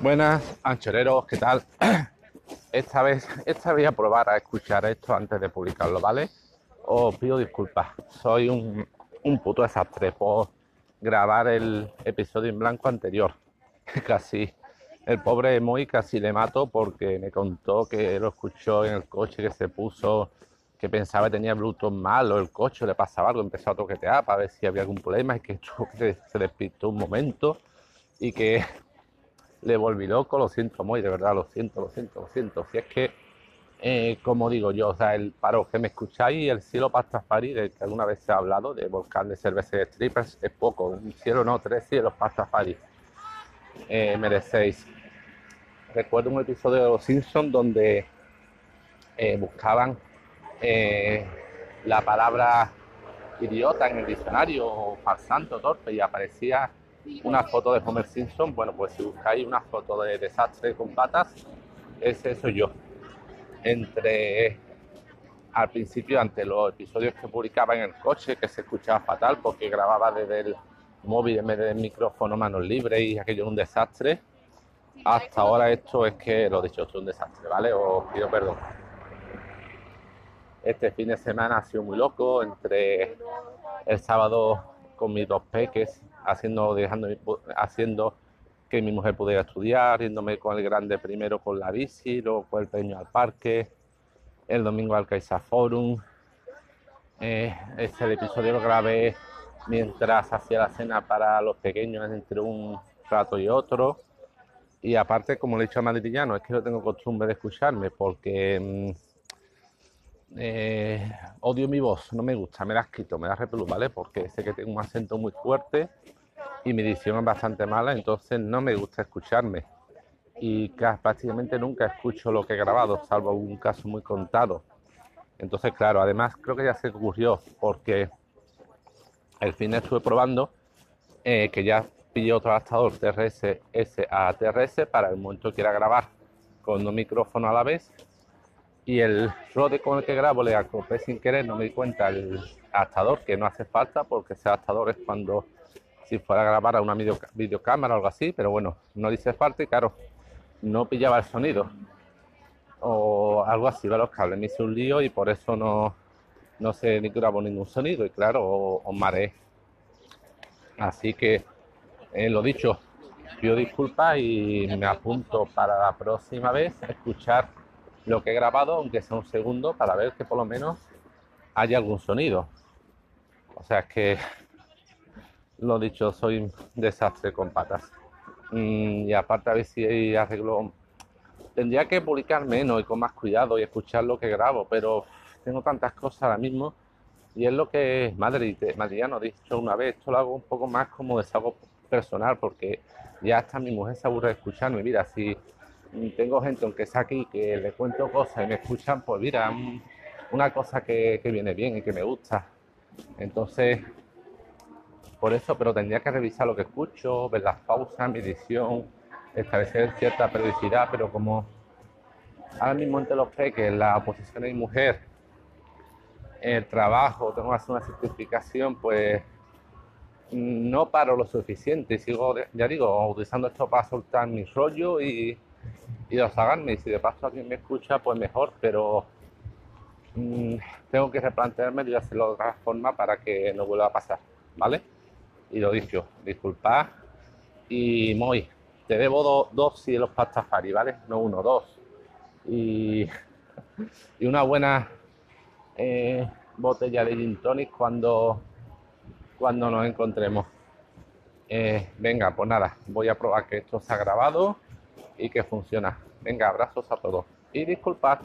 Buenas, anchoreros, ¿qué tal? Esta vez, esta voy a probar a escuchar esto antes de publicarlo, ¿vale? Os pido disculpas, soy un, un puto desastre por grabar el episodio en blanco anterior. Casi, el pobre Moy casi le mato porque me contó que lo escuchó en el coche que se puso, que pensaba que tenía Bluetooth malo, el coche le pasaba algo, empezó a toquetear para ver si había algún problema, y que se despistó un momento y que le volví loco, lo siento muy, de verdad, lo siento, lo siento, lo siento. Si es que, eh, como digo yo, o sea, el paro que me escucháis, el cielo pastafari, de que alguna vez se ha hablado, de volcán de cerveza de strippers, es poco, un cielo no, tres cielos pastafari eh, merecéis. Recuerdo un episodio de Los Simpsons donde eh, buscaban eh, la palabra idiota en el diccionario, o falsante torpe, y aparecía una foto de Homer Simpson, bueno, pues si buscáis una foto de desastre con patas, ese soy yo. Entre al principio, ante los episodios que publicaba en el coche, que se escuchaba fatal porque grababa desde el móvil en vez del micrófono manos libres y aquello un desastre, hasta ahora esto es que lo dicho, esto es un desastre, ¿vale? Os pido perdón. Este fin de semana ha sido muy loco, entre el sábado con mis dos peques, haciendo, dejando, haciendo que mi mujer pudiera estudiar, yéndome con el grande primero con la bici, luego con el pequeño al parque, el domingo al Caixa Forum. Eh, este episodio lo grabé mientras hacía la cena para los pequeños entre un rato y otro. Y aparte, como le he dicho a madrillano, es que no tengo costumbre de escucharme porque mm, eh, odio mi voz, no me gusta, me la quito, me la repelú, ¿vale? Porque sé que tengo un acento muy fuerte y mi dicción es bastante mala, entonces no me gusta escucharme. Y prácticamente nunca escucho lo que he grabado, salvo un caso muy contado. Entonces, claro, además creo que ya se ocurrió, porque el fin estuve probando eh, que ya pillé otro adaptador TRS-S a TRS para el momento que quiera grabar con dos micrófonos a la vez. Y el Rode con el que grabo le acoplé sin querer, no me di cuenta el adaptador, que no hace falta porque ese adaptador es cuando si fuera a grabar a una videocámara o algo así, pero bueno, no dice falta y claro, no pillaba el sonido o algo así, ¿vale? los cables me hice un lío y por eso no, no se ni grabo ningún sonido y claro, os mareé. Así que, eh, lo dicho, pido disculpas y me apunto para la próxima vez escuchar lo que he grabado, aunque sea un segundo, para ver que por lo menos haya algún sonido. O sea, es que lo dicho, soy un desastre con patas. Mm, y aparte a ver si arreglo... Tendría que publicar menos y con más cuidado y escuchar lo que grabo, pero tengo tantas cosas ahora mismo y es lo que Madrid, Madrid dicho una vez, esto lo hago un poco más como desahogo personal porque ya hasta mi mujer se aburre de escucharme. Mira, si tengo gente aunque sea aquí que le cuento cosas y me escuchan, pues mira, una cosa que, que viene bien y que me gusta. Entonces, por eso, pero tendría que revisar lo que escucho, ver las pausas, mi edición, establecer cierta periodicidad, pero como ahora mismo entre los peques, la oposición mi mujer, el trabajo, tengo que hacer una certificación, pues no paro lo suficiente, sigo, ya digo, utilizando esto para soltar mi rollo y, y desahogarme, y si de paso alguien me escucha, pues mejor, pero mm, tengo que replantearme y hacerlo de otra forma para que no vuelva a pasar, ¿vale? y lo dicho, disculpad. Y Moy, te debo dos cielos pastafari, ¿vale? No uno, dos. Y, y una buena eh, botella de gin tonic cuando, cuando nos encontremos. Eh, venga, pues nada, voy a probar que esto se ha grabado y que funciona. Venga, abrazos a todos. Y disculpad.